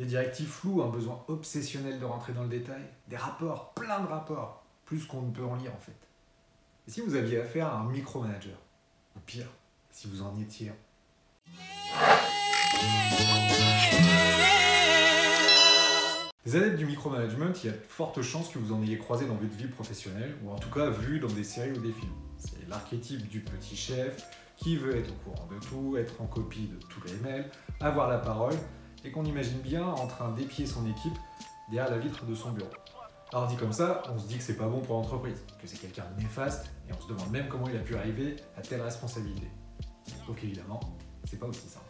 Des directives floues, un besoin obsessionnel de rentrer dans le détail, des rapports, plein de rapports, plus qu'on ne peut en lire en fait. Et si vous aviez affaire à un micromanager Ou pire, si vous en étiez Les adeptes du micromanagement, il y a de fortes chances que vous en ayez croisé dans votre vie professionnelle, ou en tout cas vu dans des séries ou des films. C'est l'archétype du petit chef qui veut être au courant de tout, être en copie de tous les mails, avoir la parole, et qu'on imagine bien en train d'épier son équipe derrière la vitre de son bureau. Alors dit comme ça, on se dit que c'est pas bon pour l'entreprise, que c'est quelqu'un de néfaste, et on se demande même comment il a pu arriver à telle responsabilité. Donc évidemment, c'est pas aussi simple.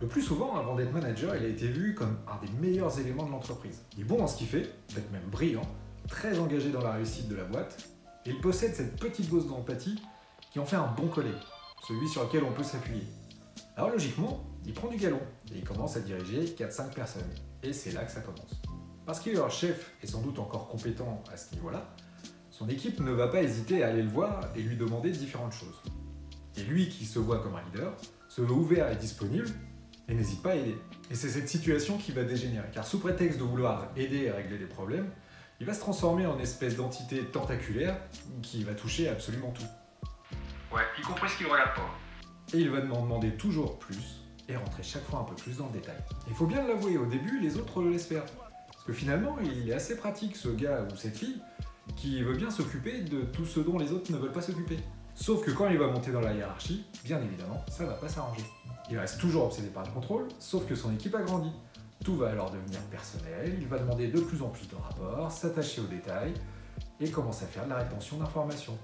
Le plus souvent, avant d'être manager, il a été vu comme un des meilleurs éléments de l'entreprise. Il est bon dans ce qu'il fait, peut-être même brillant, très engagé dans la réussite de la boîte, et il possède cette petite dose d'empathie qui en fait un bon collègue, celui sur lequel on peut s'appuyer. Alors logiquement, il prend du galon et il commence à diriger 4-5 personnes. Et c'est là que ça commence. Parce que leur chef est sans doute encore compétent à ce niveau-là, son équipe ne va pas hésiter à aller le voir et lui demander différentes choses. Et lui qui se voit comme un leader, se veut ouvert et disponible, et n'hésite pas à aider. Et c'est cette situation qui va dégénérer, car sous prétexte de vouloir aider à régler des problèmes, il va se transformer en espèce d'entité tentaculaire qui va toucher absolument tout. Ouais, y compris ce qu'il regarde pas. Et il va m'en demander toujours plus, et rentrer chaque fois un peu plus dans le détail. Il faut bien l'avouer, au début, les autres le laissent faire. Parce que finalement, il est assez pratique, ce gars ou cette fille, qui veut bien s'occuper de tout ce dont les autres ne veulent pas s'occuper. Sauf que quand il va monter dans la hiérarchie, bien évidemment, ça va pas s'arranger. Il reste toujours obsédé par le contrôle, sauf que son équipe a grandi. Tout va alors devenir personnel, il va demander de plus en plus de rapports, s'attacher aux détails, et commence à faire de la rétention d'informations.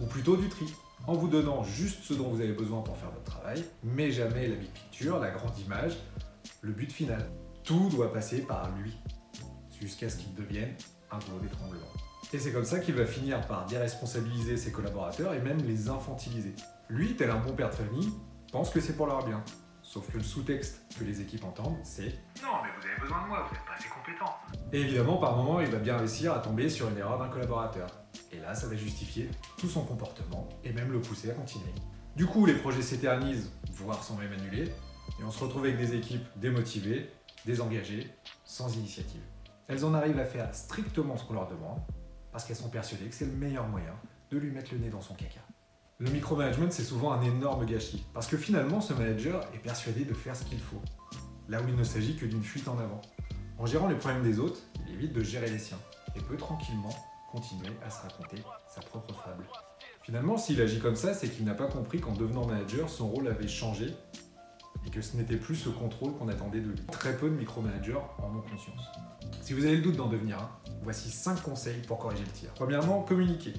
Ou plutôt du tri, en vous donnant juste ce dont vous avez besoin pour faire votre travail, mais jamais la big picture, la grande image, le but final. Tout doit passer par lui, jusqu'à ce qu'il devienne un goulot d'étranglement. Et c'est comme ça qu'il va finir par déresponsabiliser ses collaborateurs et même les infantiliser. Lui, tel un bon père de famille, pense que c'est pour leur bien. Sauf que le sous-texte que les équipes entendent, c'est Non, mais vous avez besoin de moi, vous n'êtes pas assez compétent. Et évidemment, par moment, il va bien réussir à tomber sur une erreur d'un collaborateur. Et là, ça va justifier tout son comportement et même le pousser à continuer. Du coup, les projets s'éternisent, voire sont même annulés, et on se retrouve avec des équipes démotivées, désengagées, sans initiative. Elles en arrivent à faire strictement ce qu'on leur demande, parce qu'elles sont persuadées que c'est le meilleur moyen de lui mettre le nez dans son caca. Le micromanagement, c'est souvent un énorme gâchis, parce que finalement, ce manager est persuadé de faire ce qu'il faut, là où il ne s'agit que d'une fuite en avant. En gérant les problèmes des autres, il évite de gérer les siens, et peut tranquillement continuer à se raconter sa propre fable. Finalement, s'il agit comme ça, c'est qu'il n'a pas compris qu'en devenant manager, son rôle avait changé et que ce n'était plus ce contrôle qu'on attendait de lui. Très peu de micromanagers en ont conscience. Si vous avez le doute d'en devenir un, voici 5 conseils pour corriger le tir. Premièrement, communiquer.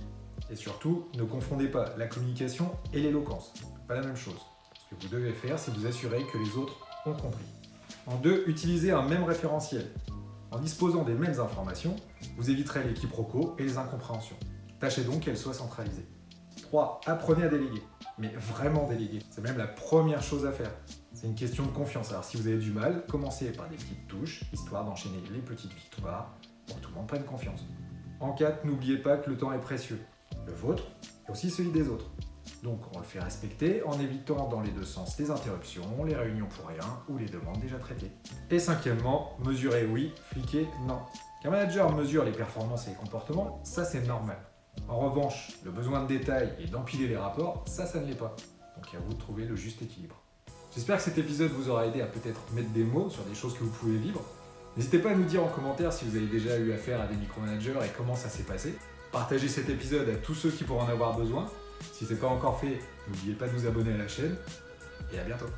Et surtout, ne confondez pas la communication et l'éloquence. Pas la même chose. Ce que vous devez faire, c'est vous assurer que les autres ont compris. En deux, utilisez un même référentiel. En disposant des mêmes informations, vous éviterez les quiproquos et les incompréhensions. Tâchez donc qu'elles soient centralisées. 3. Apprenez à déléguer. Mais vraiment déléguer. C'est même la première chose à faire. C'est une question de confiance. Alors si vous avez du mal, commencez par des petites touches, histoire d'enchaîner les petites victoires pour que tout le monde prenne confiance. En 4, n'oubliez pas que le temps est précieux. Le vôtre et aussi celui des autres. Donc on le fait respecter en évitant dans les deux sens les interruptions, les réunions pour rien ou les demandes déjà traitées. Et cinquièmement, mesurer oui, fliquer non. Qu'un manager mesure les performances et les comportements, ça c'est normal. En revanche, le besoin de détails et d'empiler les rapports, ça ça ne l'est pas. Donc à vous de trouver le juste équilibre. J'espère que cet épisode vous aura aidé à peut-être mettre des mots sur des choses que vous pouvez vivre. N'hésitez pas à nous dire en commentaire si vous avez déjà eu affaire à des micromanagers et comment ça s'est passé. Partagez cet épisode à tous ceux qui pourraient en avoir besoin. Si ce n'est pas encore fait, n'oubliez pas de vous abonner à la chaîne et à bientôt.